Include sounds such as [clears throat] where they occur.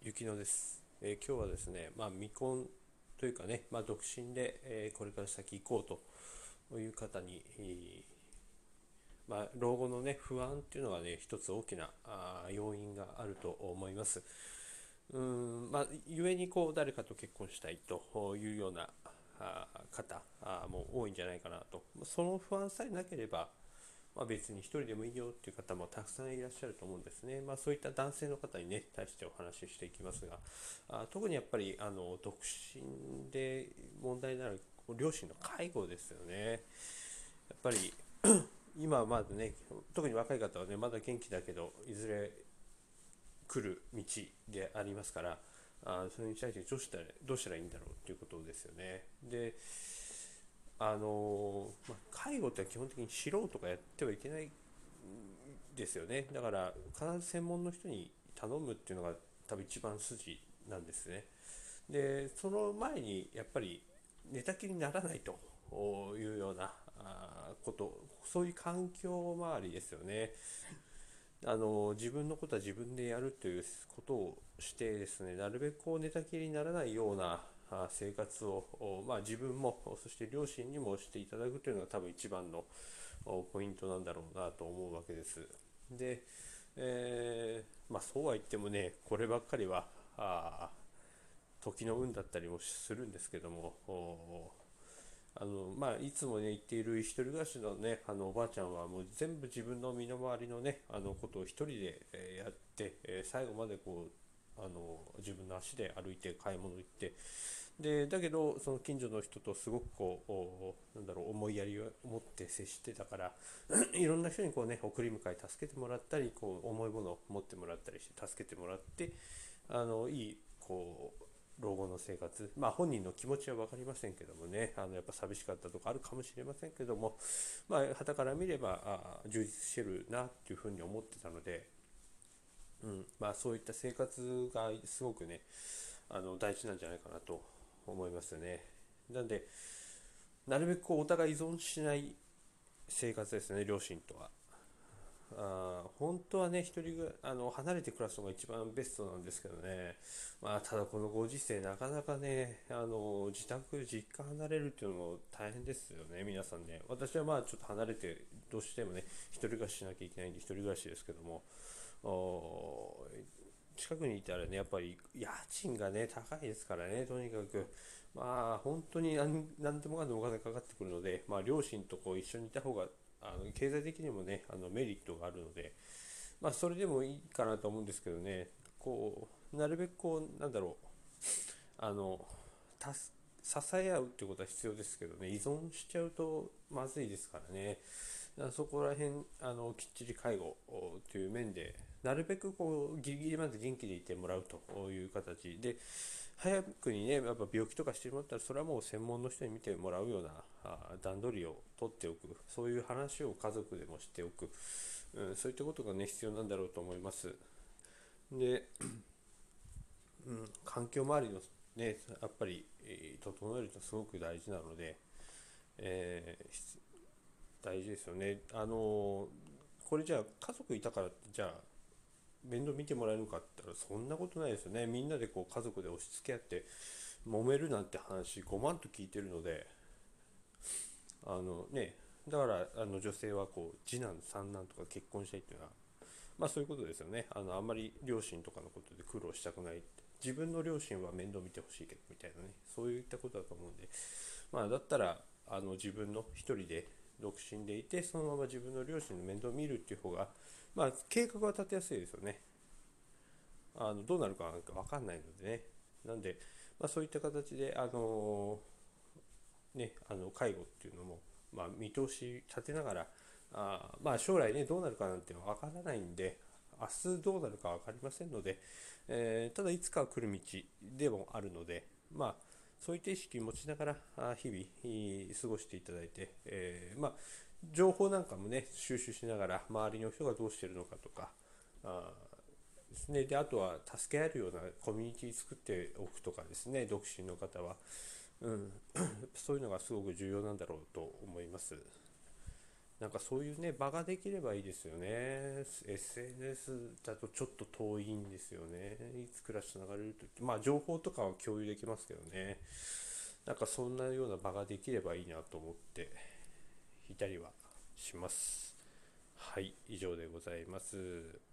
雪乃です、えー、今日はですね、まあ、未婚というかね、まあ、独身で、えー、これから先行こうという方に、えー、まあ、老後のね不安っていうのがね一つ大きなあ要因があると思います。うんまあ、故にこう誰かと結婚したいというような方も多いんじゃないかなとその不安さえなければまあ、別に1人でもいいよっていう方もたくさんいらっしゃると思うんですね。まあ、そういった男性の方にね、対してお話ししていきますが、あ特にやっぱりあの独身で問題になる両親の介護ですよね。やっぱり [clears throat] 今はまだね、特に若い方はね、まだ元気だけど、いずれ来る道でありますから、あそれに対してどうしたらどうしたらいいんだろうっていうことですよね。であのまあ、介護って基本的に素人がやってはいけないですよね。だから必ず専門の人に頼むっていうのが多分一番筋なんですね。でその前にやっぱり寝たきりにならないというようなことそういう環境周りですよね。あの自分のことは自分でやるということをしてですねなるべくこう寝たきりにならないような生活を、まあ、自分もそして両親にもしていただくというのが多分一番のポイントなんだろうなと思うわけです。で、えー、まあ、そうは言ってもねこればっかりはあ時の運だったりもするんですけどもあのまあ、いつもね言っている一人暮らしのねあのおばあちゃんはもう全部自分の身の回りのねあのことを一人で、えやって、え最後までこうあの自分の足で歩いて買い物行って。でだけどその近所の人とすごくこうなんだろう思いやりを持って接してたから [clears throat] いろんな人にこうね送り迎え助けてもらったりこう重いものを持ってもらったりして助けてもらってあのいいこう老後の生活。まあ本人の気持ちは分かりませんけどもねあのやっぱ寂しかったとかあるかもしれませんけどもまあ傍から見ればあ充実してるなっていうふうに思ってたので、うんまあ、そういった生活がすごくねあの大事なんじゃないかなと思いますね。なんで、なるべくこうお互い依存しない生活ですね、両親とは。あ本当はね、一人があの離れて暮らすのが一番ベストなんですけどね、まあ、ただこのご時世、なかなかね、あの自宅、実家離れるっていうのも大変ですよね、皆さんね。私はまあちょっと離れて、どうしてもね、一人暮らししなきゃいけないんで、一人暮らしですけども、近くにいたらね、やっぱり家賃がね、高いですからね、とにかく。まあ、本当に何何でもかんでもお金かかってくるので、まあ、両親とこう一緒にいた方が、あの経済的にもね、あのメリットがあるので、まあ、それでもいいかなと思うんですけどね、こう、なるべくこう、なんだろう、あの、支え合うってことは必要ですけどね、依存しちゃうとまずいですからね。そこら辺あのきっちり介護という面でなるべくこうギリギリまで元気でいてもらうという形。で早くにねやっぱ病気とかしてもらったらそれはもう専門の人に見てもらうような段取りを取っておく。そういう話を家族でもしておく、うん、そういったことがね必要なんだろうと思います。で、うん、環境周りのねやっぱり、えー、整えるとすごく大事なので、えー大事ですよね。あのこれじゃあ家族いたからじゃあ面倒見てもらえるかって言ったらそんなことないですよね。みんなでこう家族で押し付け合って揉めるなんて話5万と聞いてるのであのねだからあの女性はこう次男三男とか結婚したいっていうのはまあそういうことですよね。あのあんまり両親とかのことで苦労したくない自分の両親は面倒見てほしいけどみたいなねそういったことだと思うんでまあだったらあの自分の一人で独身でいてそのまま自分の両親の面倒を見るっていう方がまあ計画は立てやすいですよね。あのどうなるかなんか分かんないのでね。なんで、まあ、そういった形であのねあの介護っていうのも、まあ、見通し立てながらあまあ将来ねどうなるかなんて分からないんで明日どうなるか分かりませんので、え、ただいつか来る道でもあるのでまあそういった意識を持ちながら日々過ごしていただいて、えー、まあ、情報なんかもね収集しながら周りの人がどうしてるのかとかあですね。であとは助け合えるようなコミュニティ作っておくとかですね。独身の方は、うん、[clears throat] そういうのがすごく重要なんだろうと思います。なんかそういうね場ができればいいですよね。SNS だとちょっと遠いんですよね。いつからつながれると。まあ情報とかは共有できますけどね。なんかそんなような場ができればいいなと思っていたりはします。はい以上でございます。